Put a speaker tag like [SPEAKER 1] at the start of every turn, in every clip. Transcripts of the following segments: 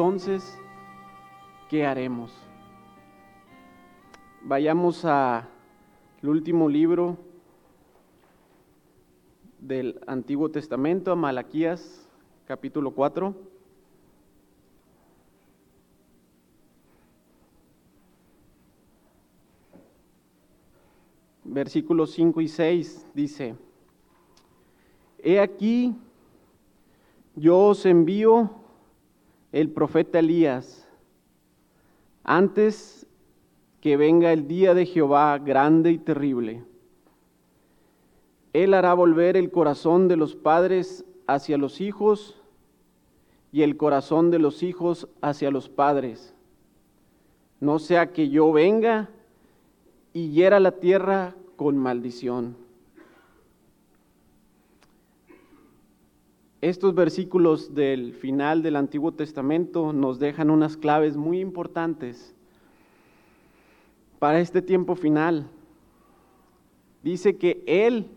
[SPEAKER 1] entonces, ¿qué haremos? Vayamos al último libro del Antiguo Testamento, a Malaquías, capítulo 4. Versículos 5 y 6 dice, He aquí, yo os envío el profeta Elías antes que venga el día de Jehová grande y terrible. Él hará volver el corazón de los padres hacia los hijos y el corazón de los hijos hacia los padres. No sea que yo venga y hiera la tierra con maldición. Estos versículos del final del Antiguo Testamento nos dejan unas claves muy importantes para este tiempo final. Dice que Él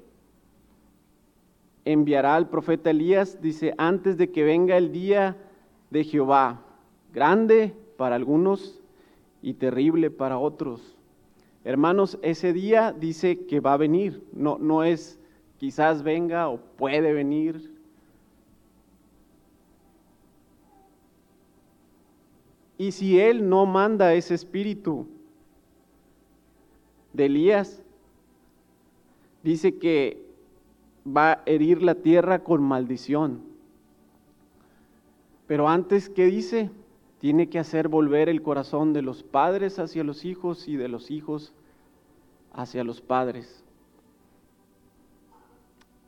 [SPEAKER 1] enviará al profeta Elías, dice, antes de que venga el día de Jehová, grande para algunos y terrible para otros. Hermanos, ese día dice que va a venir, no, no es quizás venga o puede venir, Y si Él no manda ese espíritu de Elías, dice que va a herir la tierra con maldición. Pero antes, ¿qué dice? Tiene que hacer volver el corazón de los padres hacia los hijos y de los hijos hacia los padres.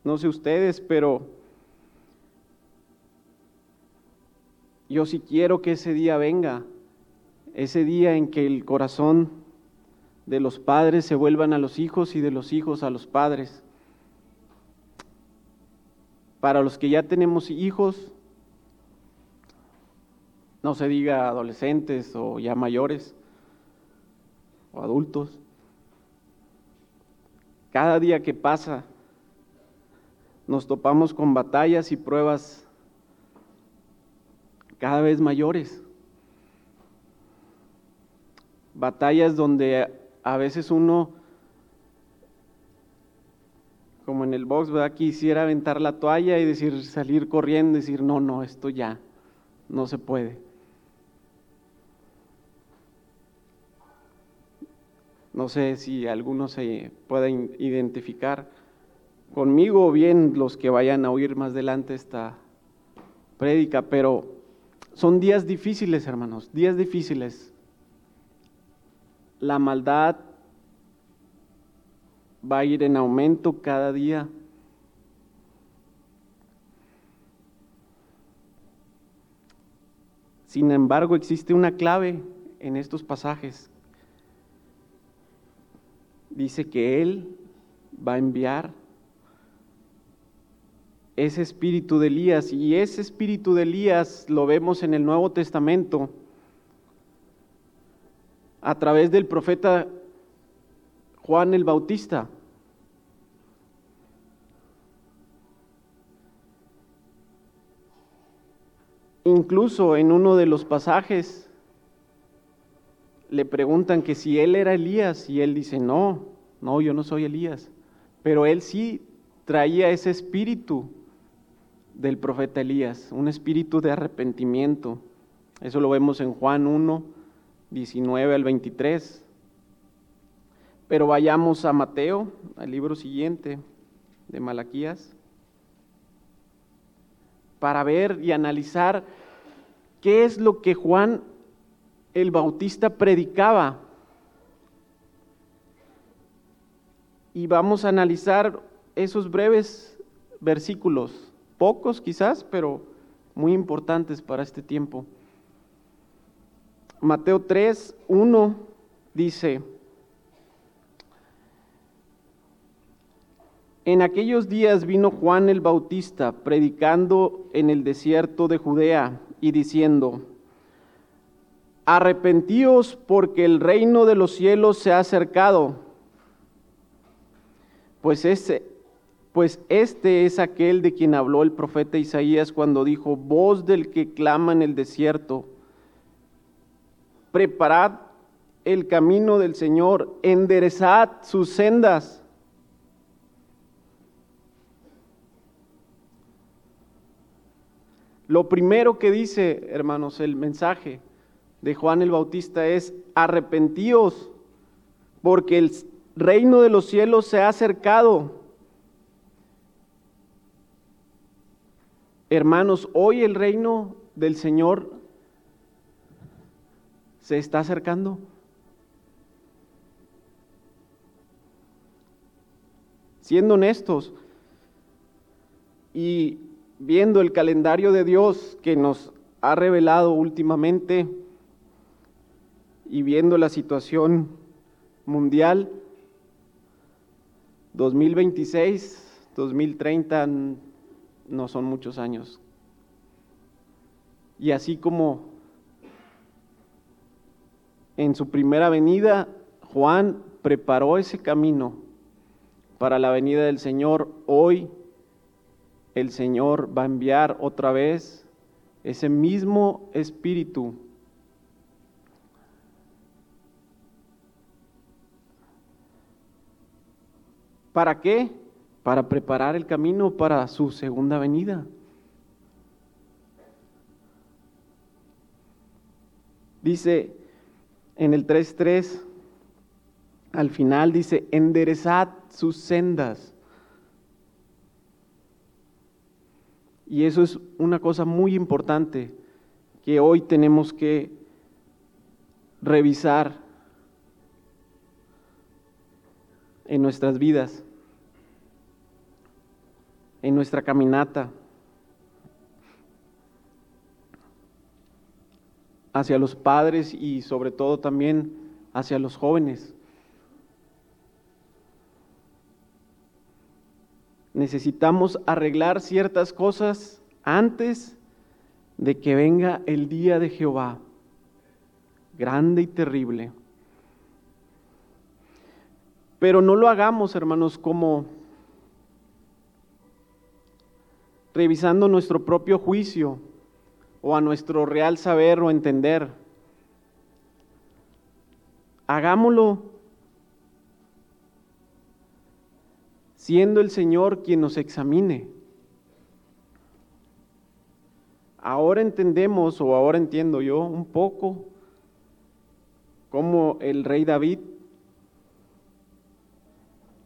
[SPEAKER 1] No sé ustedes, pero Yo sí quiero que ese día venga, ese día en que el corazón de los padres se vuelvan a los hijos y de los hijos a los padres. Para los que ya tenemos hijos, no se diga adolescentes o ya mayores o adultos, cada día que pasa nos topamos con batallas y pruebas cada vez mayores. Batallas donde a veces uno, como en el box, ¿verdad? quisiera aventar la toalla y decir, salir corriendo, decir, no, no, esto ya, no se puede. No sé si algunos se pueden identificar conmigo o bien los que vayan a oír más adelante esta prédica, pero son días difíciles, hermanos, días difíciles. La maldad va a ir en aumento cada día. Sin embargo, existe una clave en estos pasajes. Dice que Él va a enviar ese espíritu de Elías. Y ese espíritu de Elías lo vemos en el Nuevo Testamento a través del profeta Juan el Bautista. Incluso en uno de los pasajes le preguntan que si él era Elías y él dice, no, no, yo no soy Elías, pero él sí traía ese espíritu del profeta Elías, un espíritu de arrepentimiento. Eso lo vemos en Juan 1, 19 al 23. Pero vayamos a Mateo, al libro siguiente de Malaquías, para ver y analizar qué es lo que Juan el Bautista predicaba. Y vamos a analizar esos breves versículos pocos quizás, pero muy importantes para este tiempo. Mateo 3, 1 dice, En aquellos días vino Juan el Bautista predicando en el desierto de Judea y diciendo, Arrepentíos porque el reino de los cielos se ha acercado. Pues ese, pues este es aquel de quien habló el profeta Isaías cuando dijo, voz del que clama en el desierto, preparad el camino del Señor, enderezad sus sendas. Lo primero que dice, hermanos, el mensaje de Juan el Bautista es, arrepentíos, porque el reino de los cielos se ha acercado. Hermanos, hoy el reino del Señor se está acercando. Siendo honestos y viendo el calendario de Dios que nos ha revelado últimamente y viendo la situación mundial, 2026, 2030 no son muchos años. Y así como en su primera venida, Juan preparó ese camino para la venida del Señor, hoy el Señor va a enviar otra vez ese mismo espíritu ¿Para qué? Para preparar el camino para su segunda venida. Dice en el 3.3, al final dice, enderezad sus sendas. Y eso es una cosa muy importante que hoy tenemos que revisar en nuestras vidas, en nuestra caminata hacia los padres y sobre todo también hacia los jóvenes. Necesitamos arreglar ciertas cosas antes de que venga el día de Jehová, grande y terrible. Pero no lo hagamos, hermanos, como revisando nuestro propio juicio o a nuestro real saber o entender. Hagámoslo siendo el Señor quien nos examine. Ahora entendemos, o ahora entiendo yo un poco, cómo el rey David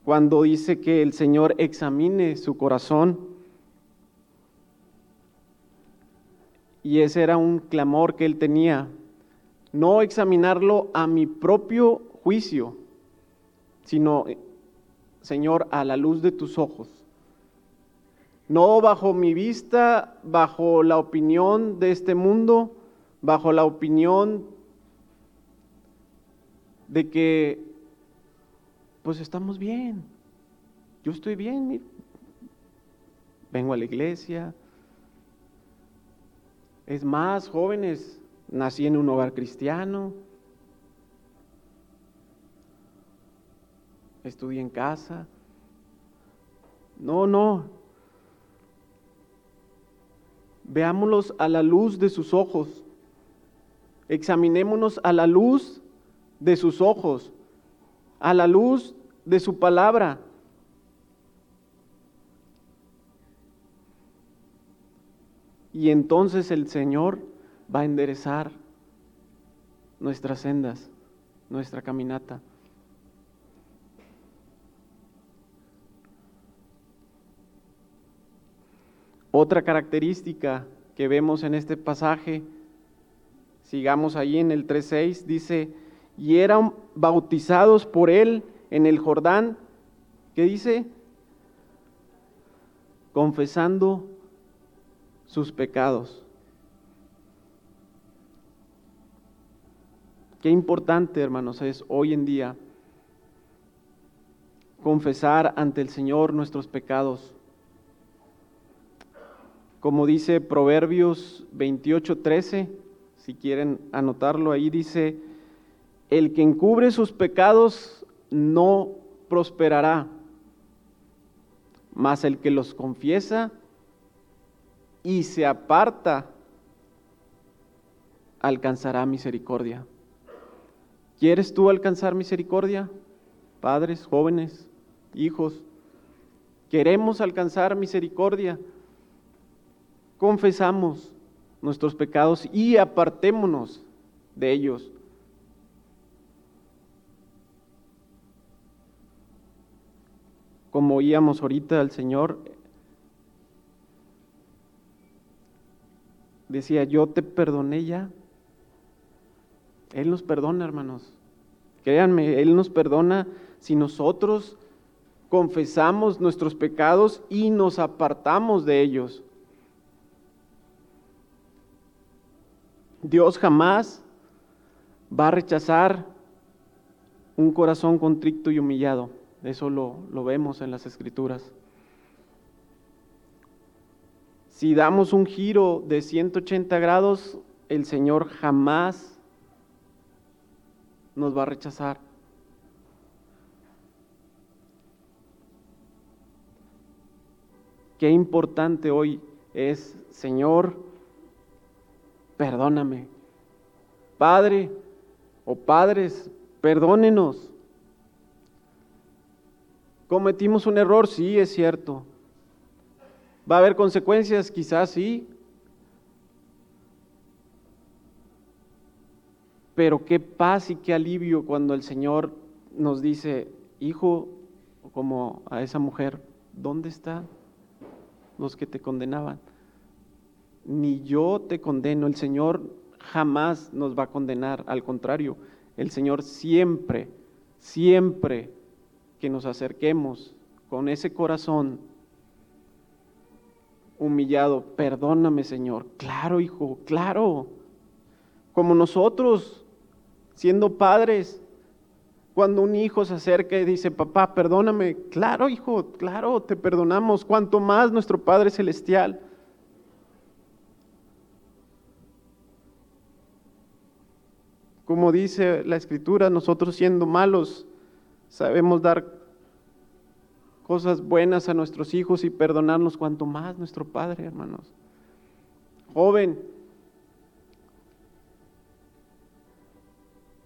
[SPEAKER 1] cuando dice que el Señor examine su corazón. Y ese era un clamor que él tenía, no examinarlo a mi propio juicio, sino, Señor, a la luz de tus ojos. No bajo mi vista, bajo la opinión de este mundo, bajo la opinión de que pues estamos bien. Yo estoy bien, vengo a la iglesia. Es más, jóvenes, nací en un hogar cristiano. Estudié en casa. No, no. Veámoslos a la luz de sus ojos. Examinémonos a la luz de sus ojos, a la luz de su palabra. Y entonces el Señor va a enderezar nuestras sendas, nuestra caminata. Otra característica que vemos en este pasaje, sigamos ahí en el 3.6, dice, y eran bautizados por él en el Jordán, ¿qué dice? Confesando sus pecados. Qué importante, hermanos, es hoy en día confesar ante el Señor nuestros pecados. Como dice Proverbios 28:13, si quieren anotarlo ahí, dice, el que encubre sus pecados no prosperará, mas el que los confiesa y se aparta alcanzará misericordia. ¿Quieres tú alcanzar misericordia? Padres, jóvenes, hijos, queremos alcanzar misericordia. Confesamos nuestros pecados y apartémonos de ellos. Como oíamos ahorita al Señor, decía, yo te perdoné ya. Él nos perdona, hermanos. Créanme, Él nos perdona si nosotros confesamos nuestros pecados y nos apartamos de ellos. Dios jamás va a rechazar un corazón contrito y humillado. Eso lo, lo, vemos en las escrituras. Si damos un giro de 180 grados, el Señor jamás nos va a rechazar. Qué importante hoy es, Señor, perdóname. Padre o padres, perdónenos. Cometimos un error, sí, es cierto. ¿Va a haber consecuencias? Quizás sí. Pero qué paz y qué alivio cuando el Señor nos dice, hijo, como a esa mujer, ¿dónde están los que te condenaban? Ni yo te condeno, el Señor jamás nos va a condenar, al contrario, el Señor siempre, siempre que nos acerquemos con ese corazón humillado, perdóname Señor, claro hijo, claro, como nosotros siendo padres, cuando un hijo se acerca y dice, papá, perdóname, claro, hijo, claro, te perdonamos, cuanto más nuestro Padre Celestial. Como dice la Escritura, nosotros siendo malos, sabemos dar cosas buenas a nuestros hijos y perdonarnos cuanto más nuestro Padre, hermanos. Joven,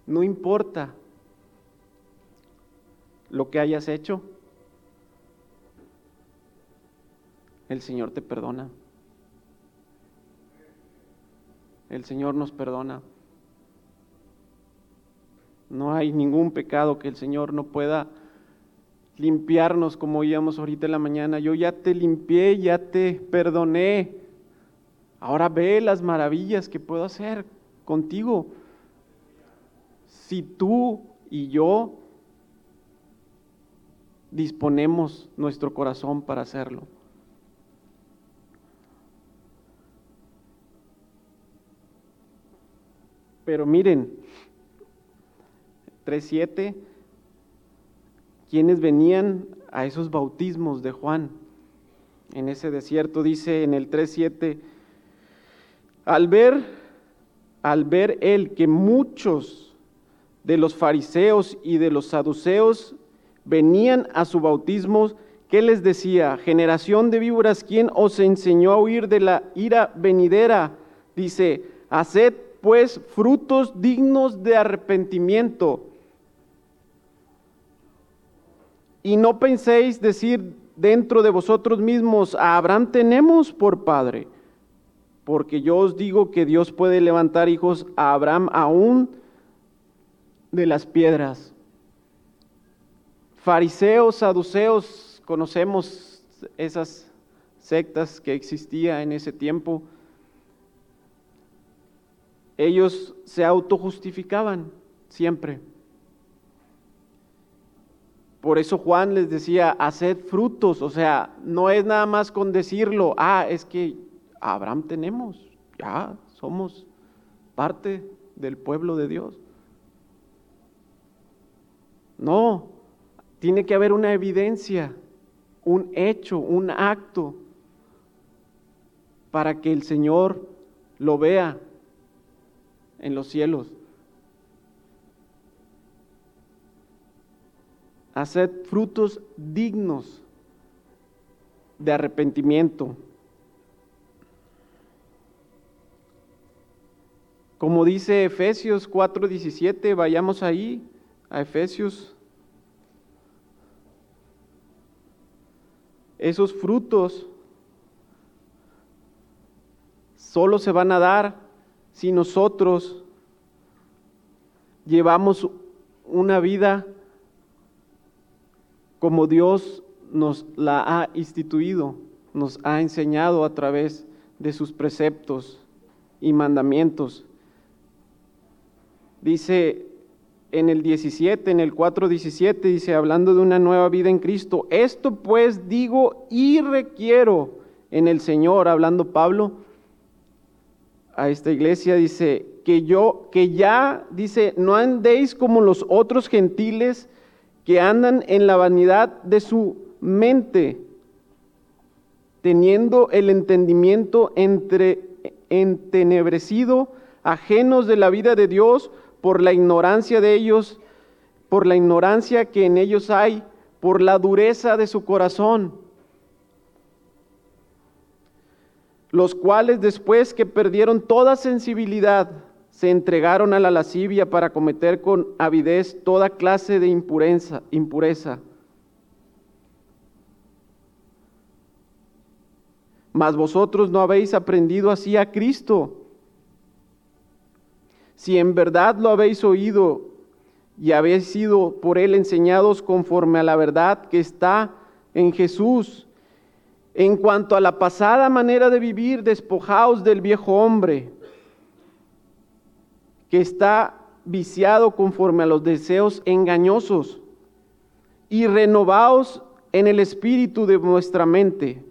[SPEAKER 1] No importa lo que hayas hecho, el Señor te perdona. El Señor nos perdona. No hay ningún pecado que el Señor no pueda limpiarnos como oíamos ahorita en la mañana. Yo ya te limpié, ya te perdoné. Ahora ve las maravillas que puedo hacer contigo si tú y yo disponemos nuestro corazón para hacerlo. Pero miren, 3.7, quienes venían a esos bautismos de Juan en ese desierto, dice en el 3.7, al ver, al ver él que muchos de los fariseos y de los saduceos venían a su bautismo, ¿qué les decía? Generación de víboras, ¿quién os enseñó a huir de la ira venidera? Dice, haced pues frutos dignos de arrepentimiento. Y no penséis decir dentro de vosotros mismos, a Abraham tenemos por padre, porque yo os digo que Dios puede levantar hijos a Abraham aún de las piedras. Fariseos, saduceos, conocemos esas sectas que existían en ese tiempo. Ellos se autojustificaban siempre. Por eso Juan les decía, haced frutos, o sea, no es nada más con decirlo, ah, es que Abraham tenemos, ya somos parte del pueblo de Dios. No, tiene que haber una evidencia, un hecho, un acto, para que el Señor lo vea en los cielos. Haced frutos dignos de arrepentimiento. Como dice Efesios 4:17, vayamos ahí a Efesios. Esos frutos solo se van a dar si nosotros llevamos una vida como Dios nos la ha instituido, nos ha enseñado a través de sus preceptos y mandamientos. Dice en el 17, en el 4.17, dice, hablando de una nueva vida en Cristo, esto pues digo y requiero en el Señor, hablando Pablo a esta iglesia, dice, que yo, que ya, dice, no andéis como los otros gentiles que andan en la vanidad de su mente, teniendo el entendimiento entre, entenebrecido, ajenos de la vida de Dios por la ignorancia de ellos, por la ignorancia que en ellos hay, por la dureza de su corazón, los cuales después que perdieron toda sensibilidad, se entregaron a la lascivia para cometer con avidez toda clase de impureza. impureza. Mas vosotros no habéis aprendido así a Cristo. Si en verdad lo habéis oído y habéis sido por él enseñados conforme a la verdad que está en Jesús, en cuanto a la pasada manera de vivir, despojaos del viejo hombre que está viciado conforme a los deseos engañosos, y renovaos en el espíritu de vuestra mente,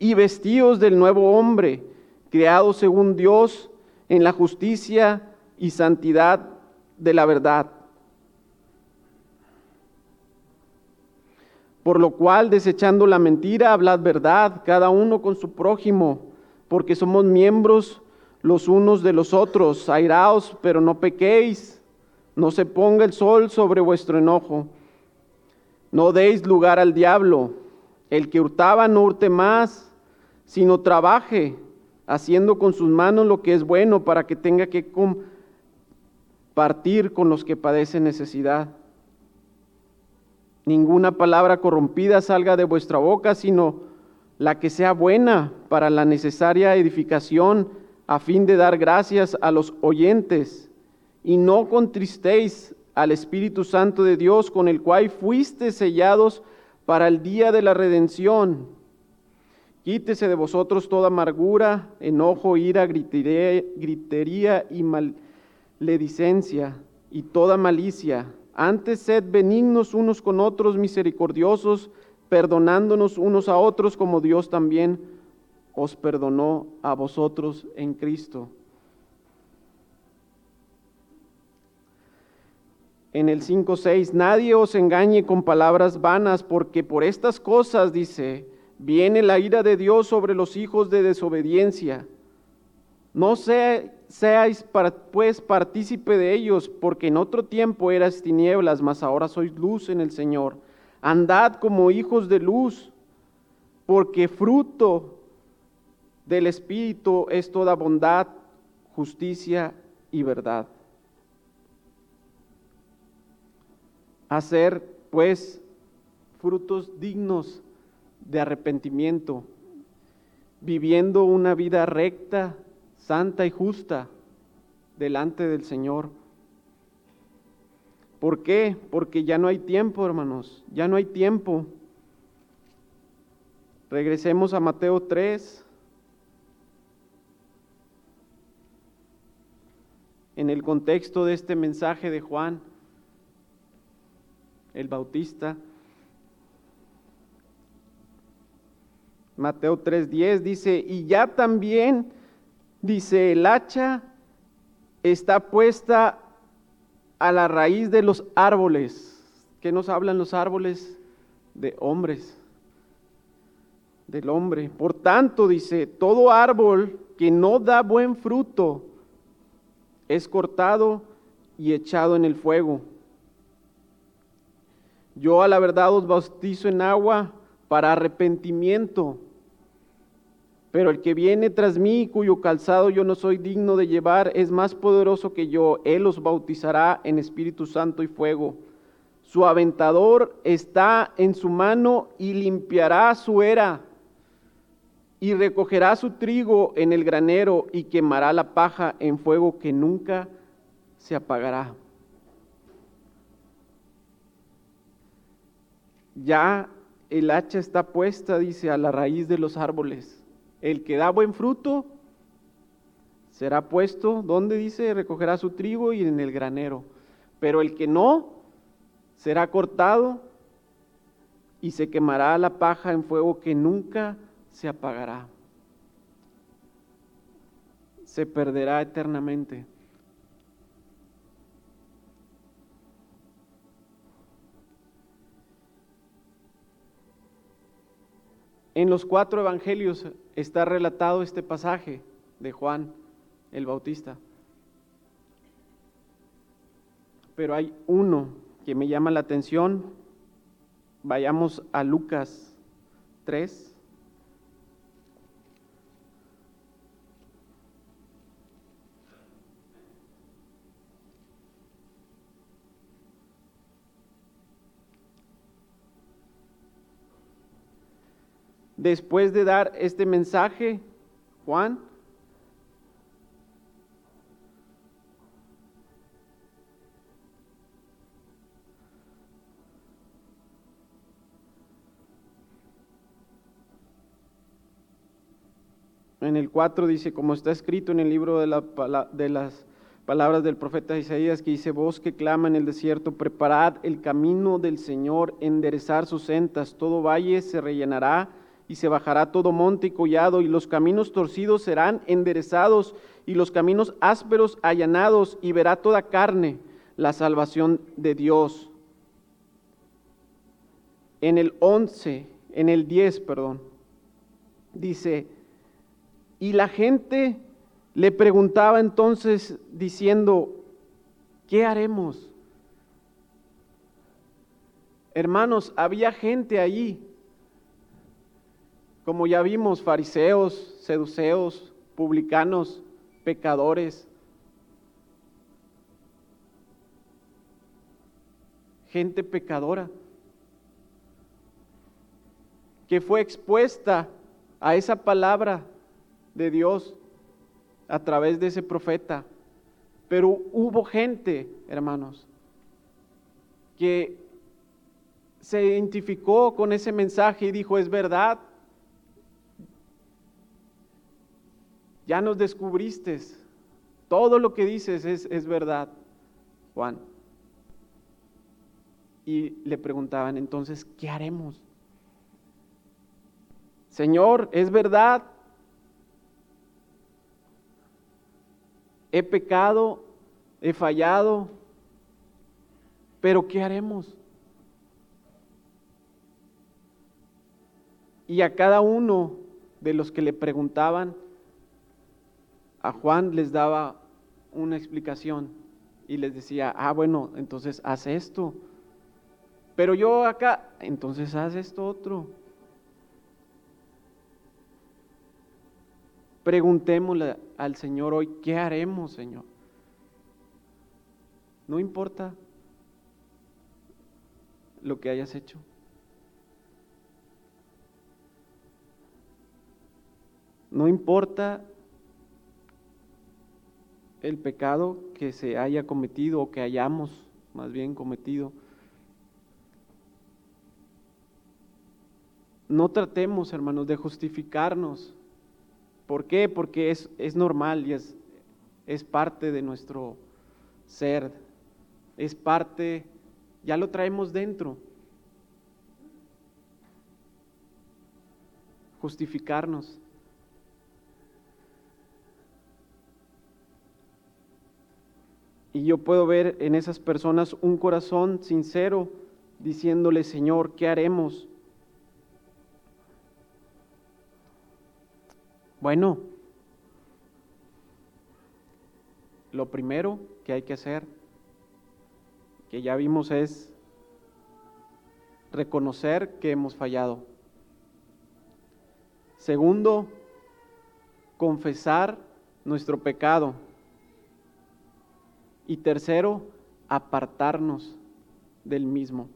[SPEAKER 1] y vestíos del nuevo hombre, creado según Dios en la justicia y santidad de la verdad. Por lo cual, desechando la mentira, hablad verdad, cada uno con su prójimo, porque somos miembros los unos de los otros, airaos, pero no pequéis, no se ponga el sol sobre vuestro enojo, no deis lugar al diablo, el que hurtaba no hurte más, sino trabaje, haciendo con sus manos lo que es bueno para que tenga que compartir con los que padecen necesidad. Ninguna palabra corrompida salga de vuestra boca, sino la que sea buena para la necesaria edificación, a fin de dar gracias a los oyentes, y no contristéis al Espíritu Santo de Dios, con el cual fuiste sellados para el día de la redención. Quítese de vosotros toda amargura, enojo, ira, gritería, y maledicencia y toda malicia. Antes sed benignos unos con otros, misericordiosos, perdonándonos unos a otros como Dios también os perdonó a vosotros en Cristo. En el 5.6, nadie os engañe con palabras vanas, porque por estas cosas, dice, viene la ira de Dios sobre los hijos de desobediencia. No seáis pues partícipe de ellos, porque en otro tiempo eras tinieblas, mas ahora sois luz en el Señor. Andad como hijos de luz, porque fruto del Espíritu es toda bondad, justicia y verdad. Hacer, pues, frutos dignos de arrepentimiento, viviendo una vida recta, santa y justa delante del Señor. ¿Por qué? Porque ya no hay tiempo, hermanos, ya no hay tiempo. Regresemos a Mateo 3, en el contexto de este mensaje de Juan el Bautista. Mateo 3:10 dice, y ya también, dice, el hacha está puesta a la raíz de los árboles. ¿Qué nos hablan los árboles? De hombres, del hombre. Por tanto, dice, todo árbol que no da buen fruto es cortado y echado en el fuego. Yo a la verdad os bautizo en agua para arrepentimiento. Pero el que viene tras mí, cuyo calzado yo no soy digno de llevar, es más poderoso que yo. Él os bautizará en Espíritu Santo y fuego. Su aventador está en su mano y limpiará su era y recogerá su trigo en el granero y quemará la paja en fuego que nunca se apagará. Ya el hacha está puesta, dice, a la raíz de los árboles. El que da buen fruto será puesto, ¿dónde dice? Recogerá su trigo y en el granero. Pero el que no, será cortado y se quemará la paja en fuego que nunca se apagará. Se perderá eternamente. En los cuatro evangelios está relatado este pasaje de Juan el Bautista. Pero hay uno que me llama la atención. Vayamos a Lucas 3. Después de dar este mensaje, Juan, en el 4 dice, como está escrito en el libro de, de, las palabras del profeta Isaías, que dice, voz que clama en el desierto, preparad el camino del Señor, enderezar sus sentas, todo valle se rellenará y se bajará todo monte y collado, y los caminos torcidos serán enderezados, y los caminos ásperos allanados, y verá toda carne la salvación de Dios. En el 11, en el 10, perdón, dice, y la gente le preguntaba entonces diciendo, ¿qué haremos? Hermanos, había gente allí como ya vimos, fariseos, seduceos, publicanos, pecadores, gente pecadora, que fue expuesta a esa palabra de Dios a través de ese profeta. Pero hubo gente, hermanos, que se identificó con ese mensaje y dijo, es verdad, ya nos descubriste, todo lo que dices es, es verdad, Juan. Y le preguntaban entonces, ¿qué haremos? Señor, es verdad, he pecado, he fallado, pero ¿qué haremos? Y a cada uno de los que le preguntaban, a Juan les daba una explicación y les decía, ah, bueno, entonces haz esto. Pero yo acá, entonces haz esto otro. Preguntémosle al Señor hoy, ¿qué haremos, Señor? No importa lo que hayas hecho. No importa el pecado que se haya cometido o que hayamos más bien cometido. No tratemos, hermanos, de justificarnos. ¿Por qué? Porque es, es normal y es, es parte de nuestro ser. Es parte, ya lo traemos dentro. Justificarnos. Y yo puedo ver en esas personas un corazón sincero diciéndole, Señor, ¿qué haremos? Bueno, lo primero que hay que hacer, que ya vimos, es reconocer que hemos fallado, Segundo, confesar nuestro pecado. Y tercero, apartarnos del mismo.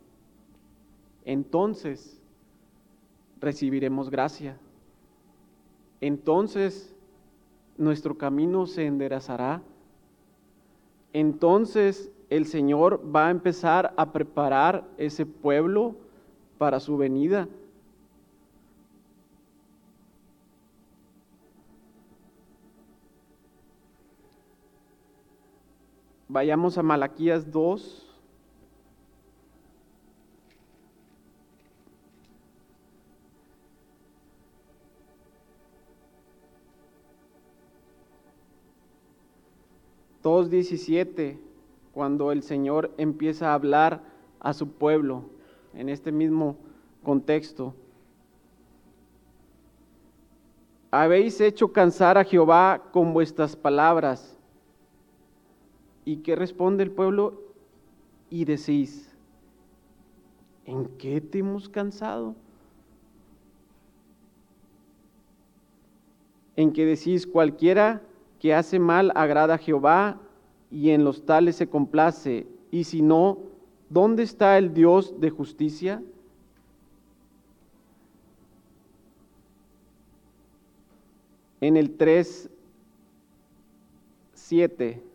[SPEAKER 1] Entonces recibiremos gracia. Entonces nuestro camino se enderezará. Entonces el Señor va a empezar a preparar ese pueblo para su venida. Vayamos a Malaquías 2. Dos diecisiete, cuando el Señor empieza a hablar a su pueblo en este mismo contexto. Habéis hecho cansar a Jehová con vuestras palabras ¿Y qué responde el pueblo? Y decís, ¿en qué te hemos cansado? En que decís, cualquiera que hace mal agrada a Jehová y en los tales se complace, y si no, ¿dónde está el Dios de justicia? En el 3, 7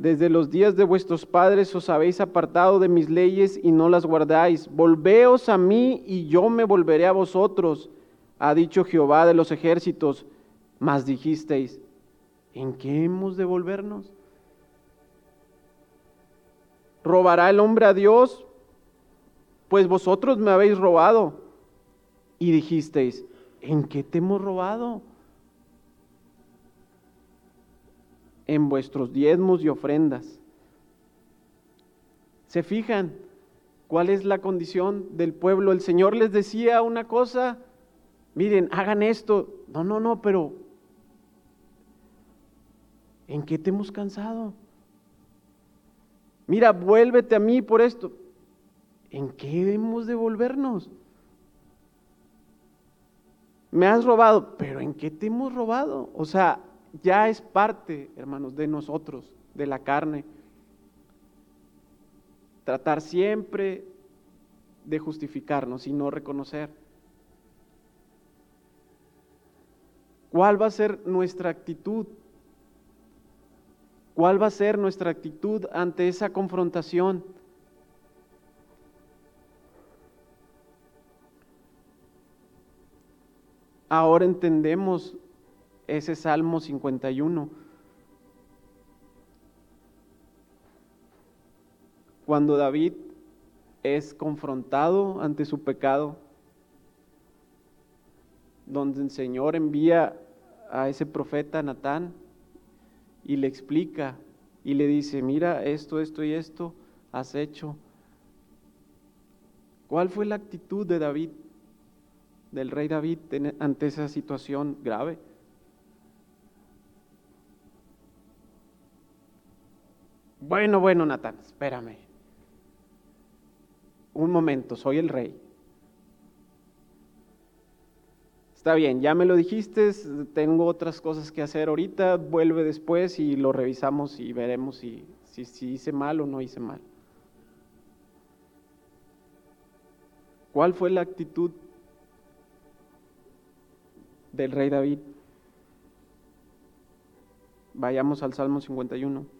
[SPEAKER 1] desde los días de vuestros padres os habéis apartado de mis leyes y no las guardáis. Volveos a mí y yo me volveré a vosotros, ha dicho Jehová de los ejércitos. Mas dijisteis, ¿en qué hemos de volvernos? ¿Robará el hombre a Dios? Pues vosotros me habéis robado. Y dijisteis, ¿en qué te hemos robado? En vuestros diezmos y ofrendas. ¿Se fijan cuál es la condición del pueblo? El Señor les decía una cosa, miren, hagan esto. No, no, no, pero ¿en qué te hemos cansado? Mira, vuélvete a mí por esto. ¿En qué hemos de volvernos? Me has robado, pero ¿en qué te hemos robado? O sea, ya es parte, hermanos, de nosotros, de la carne. Tratar siempre de justificarnos y no reconocer. ¿Cuál va a ser nuestra actitud? ¿Cuál va a ser nuestra actitud ante esa confrontación? Ahora entendemos ese Salmo 51. Cuando David es confrontado ante su pecado, donde el Señor envía a ese profeta Natán y le explica y le dice, mira, esto, esto y esto has hecho. ¿Cuál fue la actitud de David, del rey David, ante esa situación grave? Bueno, bueno, Natán, espérame. Un momento, soy el rey. Está bien, ya me lo dijiste, tengo otras cosas que hacer ahorita, vuelve después y lo revisamos y veremos si, si, hice mal o no hice mal. ¿Cuál fue la actitud del rey David? Vayamos al Salmo 51.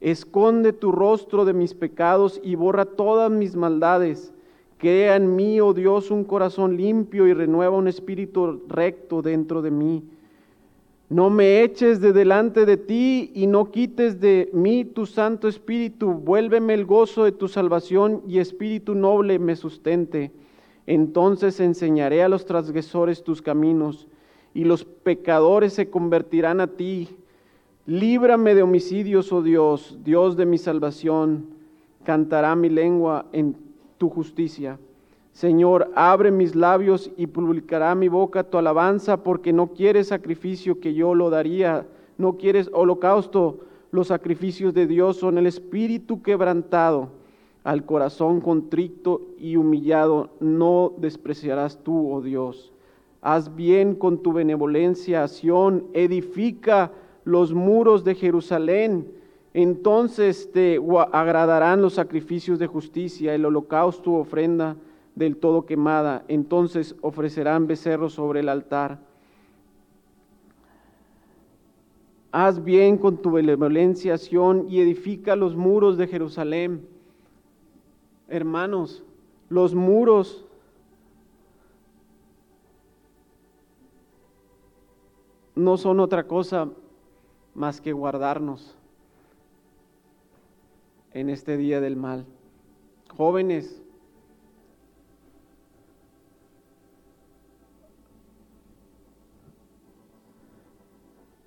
[SPEAKER 1] Esconde tu rostro de mis pecados y borra todas mis maldades. Crea en mí, oh Dios, un corazón limpio y renueva un espíritu recto dentro de mí. No me eches de delante de ti y no quites de mí tu santo espíritu. Vuélveme el gozo de tu salvación y espíritu noble me sustente. Entonces enseñaré a los transgresores tus caminos y los pecadores se convertirán a ti. Líbrame de homicidios, oh Dios, Dios de mi salvación. Cantará mi lengua en tu justicia. Señor, abre mis labios y publicará mi boca tu alabanza, porque no quieres sacrificio que yo lo daría, no quieres holocausto. Los sacrificios de Dios son el espíritu quebrantado, al corazón contrito y humillado, no despreciarás tú, oh Dios. Haz bien con tu benevolencia, Sión, edifica los muros de Jerusalén entonces te agradarán los sacrificios de justicia, el holocausto, ofrenda del todo quemada. Entonces ofrecerán becerros sobre el altar. Haz bien con tu benevolencia, y edifica los muros de Jerusalén. Hermanos, los muros no son otra cosa más que guardarnos en este día del mal. Jóvenes,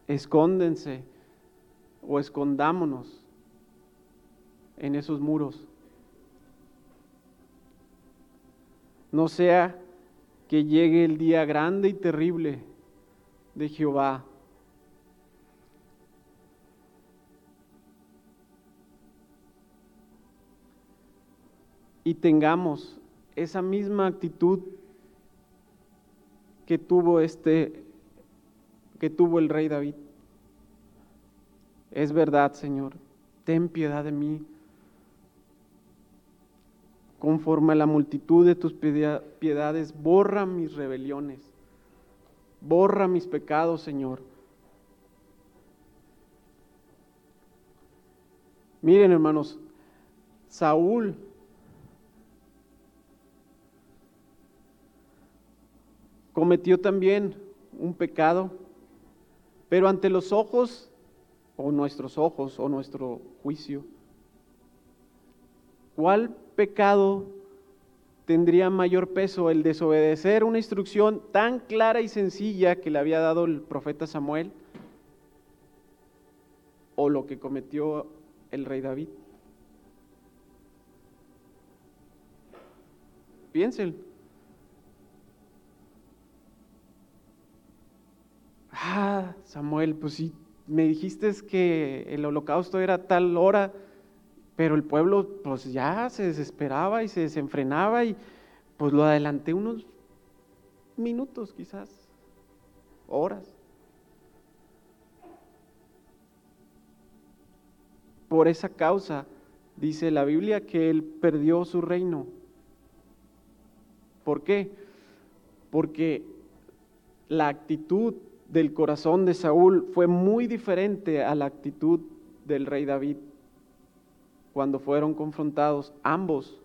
[SPEAKER 1] escóndense o escondámonos en esos muros. No sea que llegue el día grande y terrible de Jehová y tengamos esa misma actitud que tuvo este que tuvo el rey David. Es verdad, Señor, ten piedad de mí. Conforme a la multitud de tus piedades, borra mis rebeliones. Borra mis pecados, Señor. Miren, hermanos, Saúl cometió también un pecado, pero ante los ojos, o nuestros ojos, o nuestro juicio, ¿cuál pecado tendría mayor peso? ¿El desobedecer una instrucción tan clara y sencilla que le había dado el profeta Samuel? ¿O lo que cometió el rey David? Piensen. Ah, Samuel, pues sí, me dijiste que el holocausto era tal hora, pero el pueblo pues ya se desesperaba y se desenfrenaba y pues lo adelanté unos minutos quizás, horas. Por esa causa dice la Biblia que él perdió su reino. ¿Por qué? Porque la actitud del corazón de Saúl fue muy diferente a la actitud del rey David cuando fueron confrontados ambos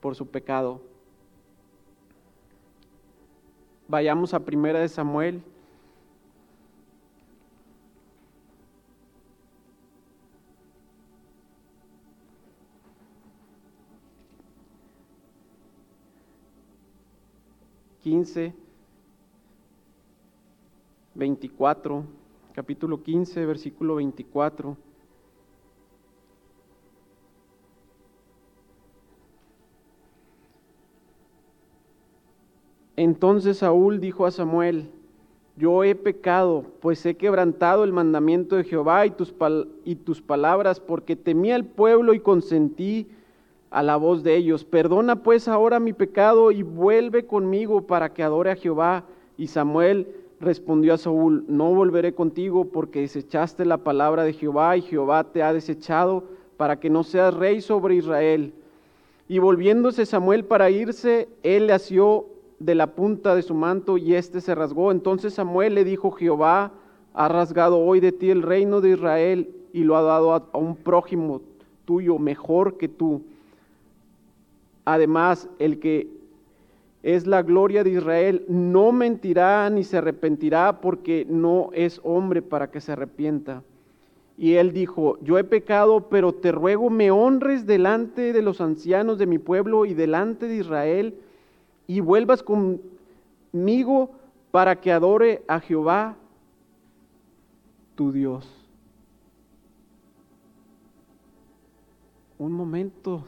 [SPEAKER 1] por su pecado. Vayamos a Primera de Samuel. Quince 24, capítulo 15, versículo 24. Entonces Saúl dijo a Samuel, yo he pecado, pues he quebrantado el mandamiento de Jehová y tus, y tus palabras, porque temí al pueblo y consentí a la voz de ellos, perdona pues ahora mi pecado y vuelve conmigo para que adore a Jehová. Y Samuel respondió a Saúl, no volveré contigo porque desechaste la palabra de Jehová y Jehová te ha desechado para que no seas rey sobre Israel. Y volviéndose Samuel para irse, él le asió de la punta de su manto y éste se rasgó. Entonces Samuel le dijo, Jehová ha rasgado hoy de ti el reino de Israel y lo ha dado a, a un prójimo tuyo mejor que tú. Además, el que es la gloria de Israel no mentirá ni se arrepentirá porque no es hombre para que se arrepienta. Y él dijo, yo he pecado, pero te ruego me honres delante de los ancianos de mi pueblo y delante de Israel y vuelvas conmigo para que adore a Jehová tu Dios. Un momento,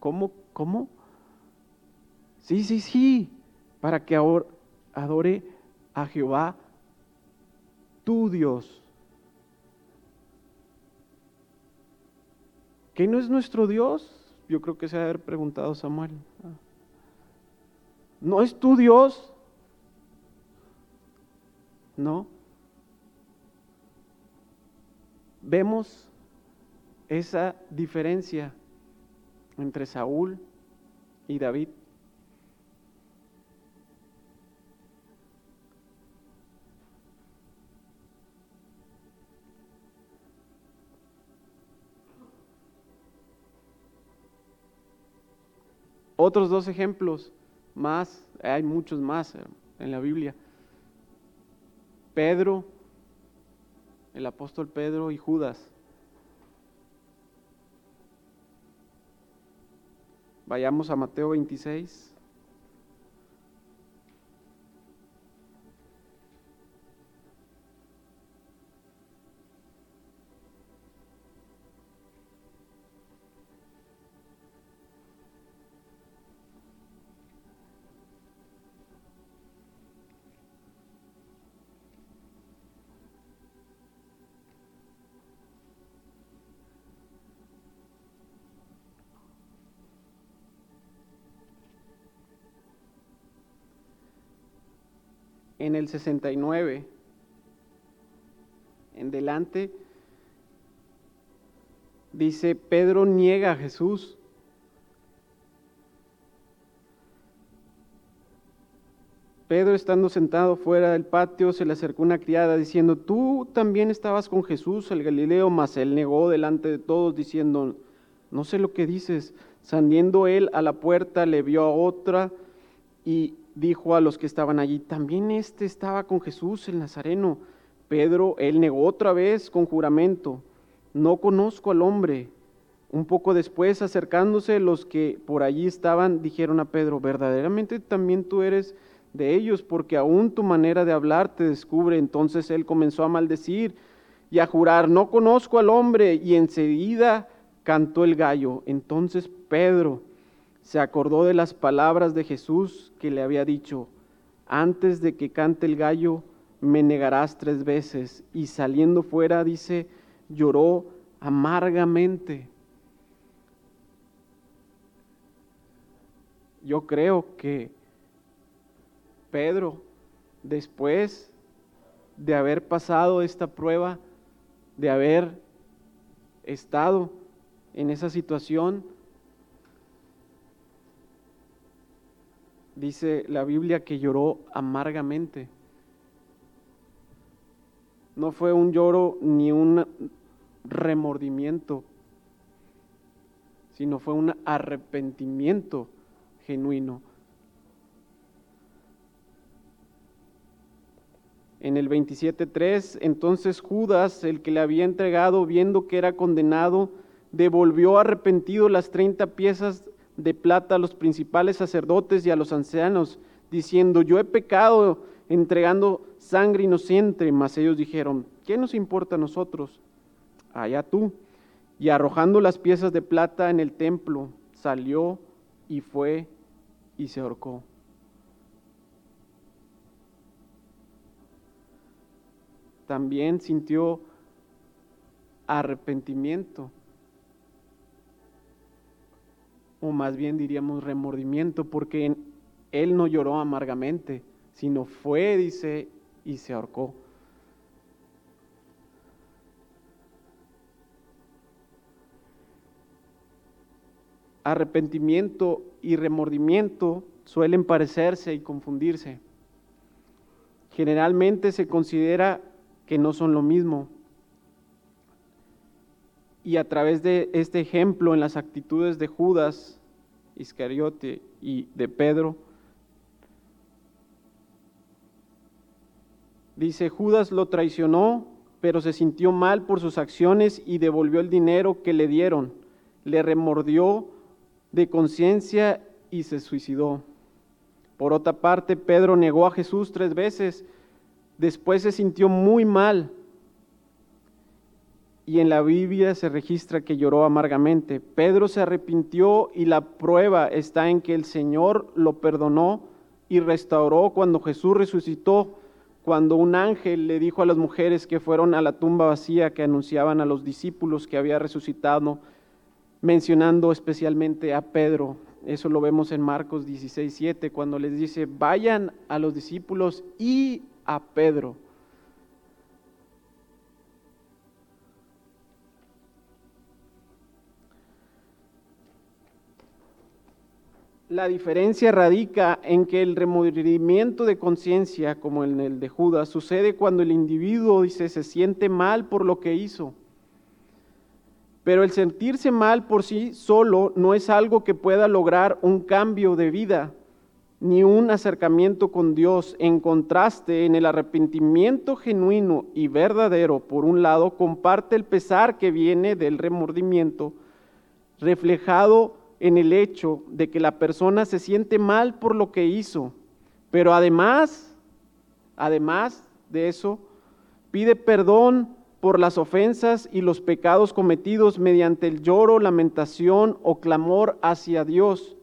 [SPEAKER 1] ¿cómo? ¿Cómo? Sí, sí, sí, para que adore a Jehová tu Dios. ¿Qué no es nuestro Dios? Yo creo que se ha haber preguntado Samuel. ¿No es tu Dios? No. Vemos esa diferencia entre Saúl y David. Otros dos ejemplos más, hay muchos más en la Biblia. Pedro, el apóstol Pedro y Judas. Vayamos a Mateo 26. En el 69 en delante, dice, Pedro niega a Jesús. Pedro estando sentado fuera del patio se le acercó una criada diciendo, tú también estabas con Jesús el Galileo, mas él negó delante de todos diciendo, no sé lo que dices. Saliendo él a la puerta le vio a otra y dijo a los que estaban allí, también este estaba con Jesús el Nazareno. Pedro, él negó otra vez con juramento, no conozco al hombre. Un poco después, acercándose los que por allí estaban, dijeron a Pedro, verdaderamente también tú eres de ellos, porque aún tu manera de hablar te descubre. Entonces él comenzó a maldecir y a jurar, no conozco al hombre, y enseguida cantó el gallo. Entonces Pedro, se acordó de las palabras de Jesús que le había dicho, antes de que cante el gallo, me negarás tres veces. Y saliendo fuera, dice, lloró amargamente. Yo creo que Pedro, después de haber pasado esta prueba, de haber estado en esa situación, dice la Biblia que lloró amargamente. No fue un lloro ni un remordimiento, sino fue un arrepentimiento genuino. En el 27.3, entonces Judas, el que le había entregado, viendo que era condenado, devolvió arrepentido las 30 piezas de plata a los principales sacerdotes y a los ancianos, diciendo, yo he pecado entregando sangre inocente, mas ellos dijeron, ¿qué nos importa a nosotros? Allá tú. Y arrojando las piezas de plata en el templo, salió y fue y se ahorcó. También sintió arrepentimiento o más bien diríamos remordimiento, porque él no lloró amargamente, sino fue, dice, y se ahorcó. Arrepentimiento y remordimiento suelen parecerse y confundirse. Generalmente se considera que no son lo mismo. Y a través de este ejemplo en las actitudes de Judas Iscariote y de Pedro, dice, Judas lo traicionó, pero se sintió mal por sus acciones y devolvió el dinero que le dieron. Le remordió de conciencia y se suicidó. Por otra parte, Pedro negó a Jesús tres veces, después se sintió muy mal y en la Biblia se registra que lloró amargamente. Pedro se arrepintió y la prueba está en que el Señor lo perdonó y restauró cuando Jesús resucitó, cuando un ángel le dijo a las mujeres que fueron a la tumba vacía que anunciaban a los discípulos que había resucitado, mencionando especialmente a Pedro. Eso lo vemos en Marcos 16, 7, cuando les dice, vayan a los discípulos y a Pedro. La diferencia radica en que el remordimiento de conciencia, como en el de Judas, sucede cuando el individuo dice se siente mal por lo que hizo. Pero el sentirse mal por sí solo no es algo que pueda lograr un cambio de vida ni un acercamiento con Dios. En contraste, en el arrepentimiento genuino y verdadero, por un lado, comparte el pesar que viene del remordimiento, reflejado en el hecho de que la persona se siente mal por lo que hizo, pero además, además de eso, pide perdón por las ofensas y los pecados cometidos mediante el lloro, lamentación o clamor hacia Dios.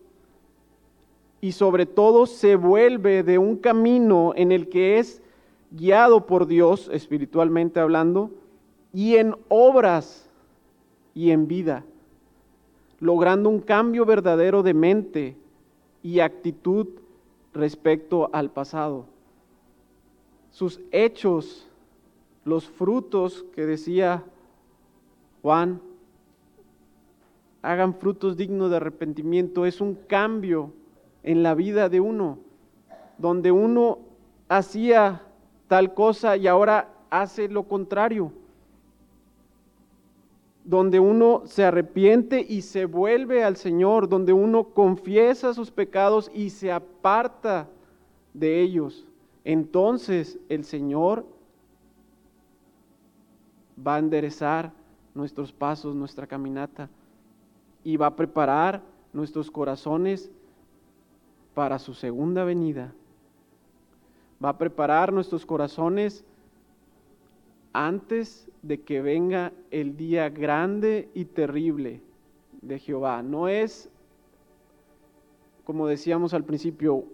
[SPEAKER 1] Y sobre todo se vuelve de un camino en el que es guiado por Dios, espiritualmente hablando, y en obras y en vida logrando un cambio verdadero de mente y actitud respecto al pasado. Sus hechos, los frutos que decía Juan, hagan frutos dignos de arrepentimiento, es un cambio en la vida de uno, donde uno hacía tal cosa y ahora hace lo contrario donde uno se arrepiente y se vuelve al Señor, donde uno confiesa sus pecados y se aparta de ellos, entonces el Señor va a enderezar nuestros pasos, nuestra caminata, y va a preparar nuestros corazones para su segunda venida. Va a preparar nuestros corazones antes de que venga el día grande y terrible de Jehová. No es, como decíamos al principio,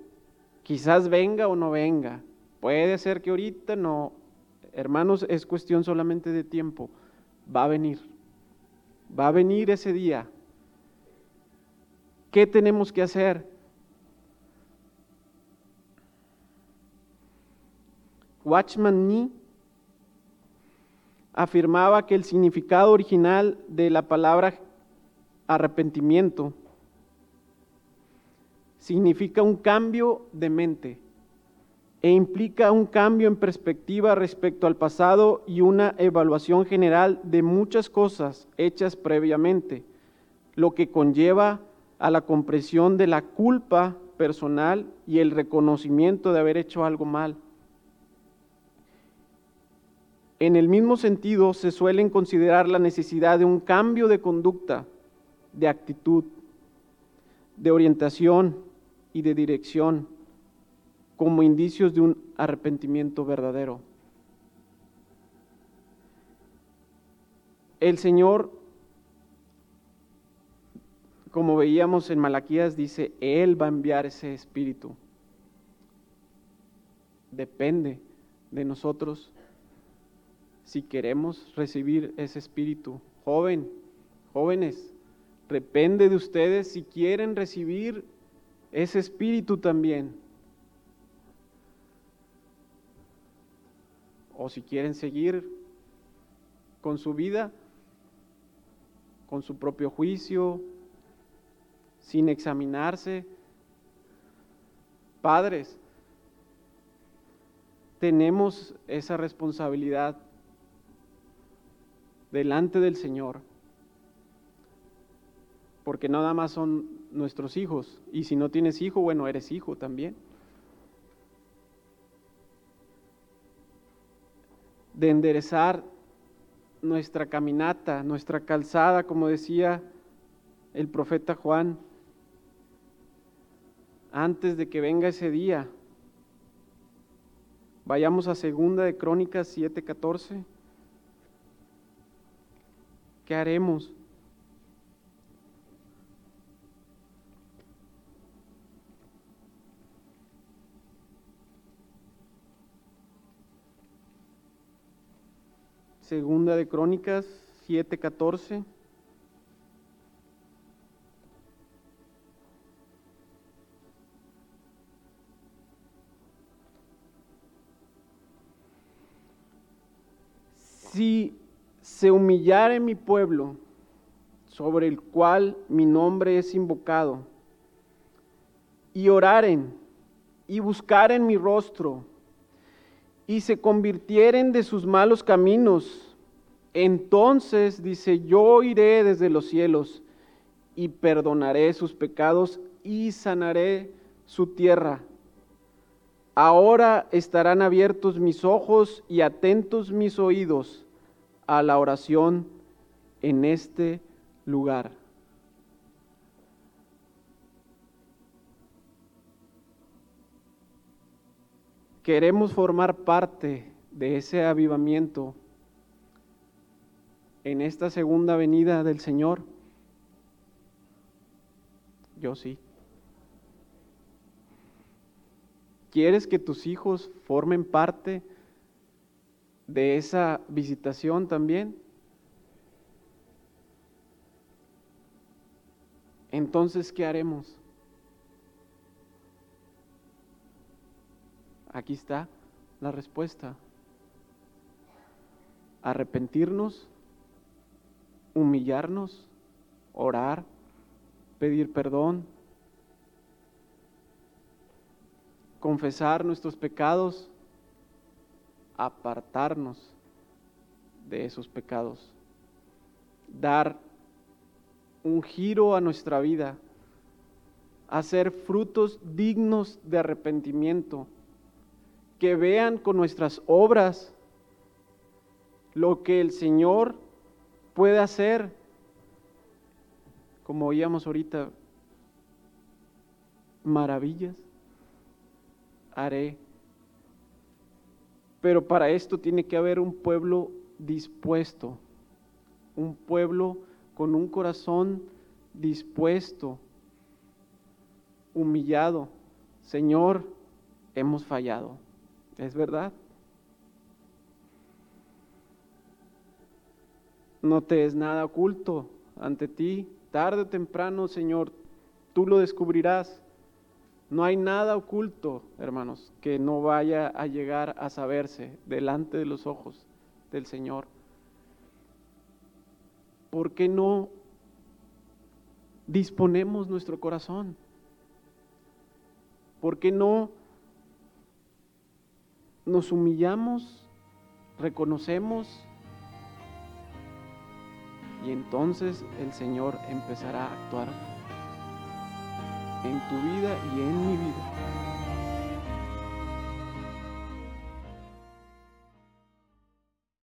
[SPEAKER 1] quizás venga o no venga. Puede ser que ahorita no. Hermanos, es cuestión solamente de tiempo. Va a venir. Va a venir ese día. ¿Qué tenemos que hacer? Watchman Nee afirmaba que el significado original de la palabra arrepentimiento significa un cambio de mente e implica un cambio en perspectiva respecto al pasado y una evaluación general de muchas cosas hechas previamente, lo que conlleva a la comprensión de la culpa personal y el reconocimiento de haber hecho algo mal. En el mismo sentido, se suelen considerar la necesidad de un cambio de conducta, de actitud, de orientación y de dirección como indicios de un arrepentimiento verdadero. El Señor, como veíamos en Malaquías, dice, Él va a enviar ese espíritu. Depende de nosotros si queremos recibir ese espíritu. Joven, jóvenes, Depende de ustedes si quieren recibir ese espíritu también. O si quieren seguir con su vida, con su propio juicio, sin examinarse. Padres, tenemos esa responsabilidad delante del Señor, porque nada más son nuestros hijos, y si no tienes hijo, bueno, eres hijo también. De enderezar nuestra caminata, nuestra calzada, como decía el profeta Juan, antes de que venga ese día. Vayamos a segunda de Crónicas 7:14. ¿Qué haremos? Segunda de Crónicas 7:14. Si se humillare mi pueblo, sobre el cual mi nombre es invocado, y oraren y buscaren mi rostro, y se convirtieren de sus malos caminos, entonces dice, yo iré desde los cielos y perdonaré sus pecados y sanaré su tierra. Ahora estarán abiertos mis ojos y atentos mis oídos a la oración en este lugar. queremos formar parte de ese avivamiento en esta segunda venida del Señor? Yo sí. ¿Quieres que tus hijos formen parte de esa visitación también? Entonces, ¿qué haremos? Aquí está la respuesta. Arrepentirnos, humillarnos, orar, pedir perdón, confesar nuestros pecados, apartarnos de esos pecados, dar un giro a nuestra vida, hacer frutos dignos de arrepentimiento que vean con nuestras obras lo que el Señor puede hacer. Como oíamos ahorita, maravillas haré. Pero para esto tiene que haber un pueblo dispuesto, un pueblo con un corazón dispuesto, humillado. Señor, hemos fallado. ¿Es verdad? No te es nada oculto ante ti. Tarde o temprano, Señor, tú lo descubrirás. No hay nada oculto, hermanos, que no vaya a llegar a saberse delante de los ojos del Señor. ¿Por qué no disponemos nuestro corazón? ¿Por qué no nos humillamos, reconocemos y entonces el Señor empezará a actuar en tu vida y en mi vida.